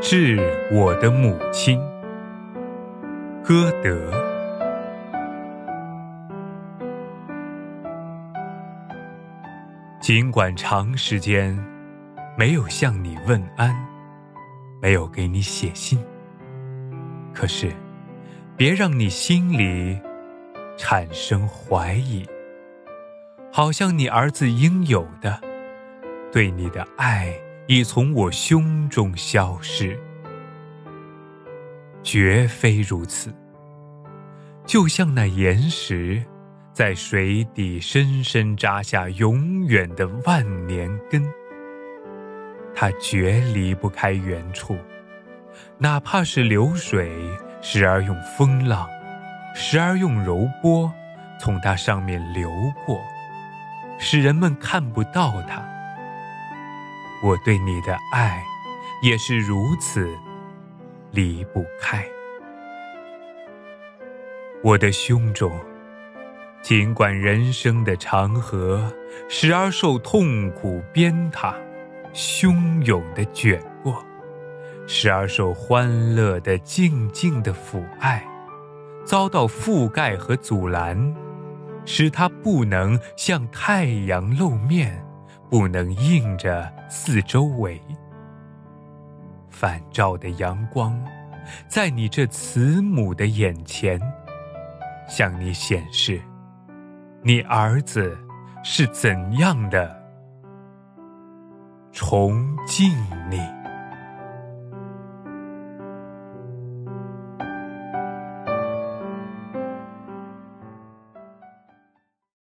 致我的母亲。歌德。尽管长时间没有向你问安，没有给你写信，可是别让你心里产生怀疑，好像你儿子应有的对你的爱已从我胸中消失。绝非如此，就像那岩石，在水底深深扎下永远的万年根，它绝离不开原处，哪怕是流水，时而用风浪，时而用柔波，从它上面流过，使人们看不到它。我对你的爱，也是如此。离不开我的胸中，尽管人生的长河时而受痛苦鞭挞、汹涌的卷过，时而受欢乐的静静的抚爱，遭到覆盖和阻拦，使它不能向太阳露面，不能映着四周围。反照的阳光，在你这慈母的眼前，向你显示，你儿子是怎样的崇敬你。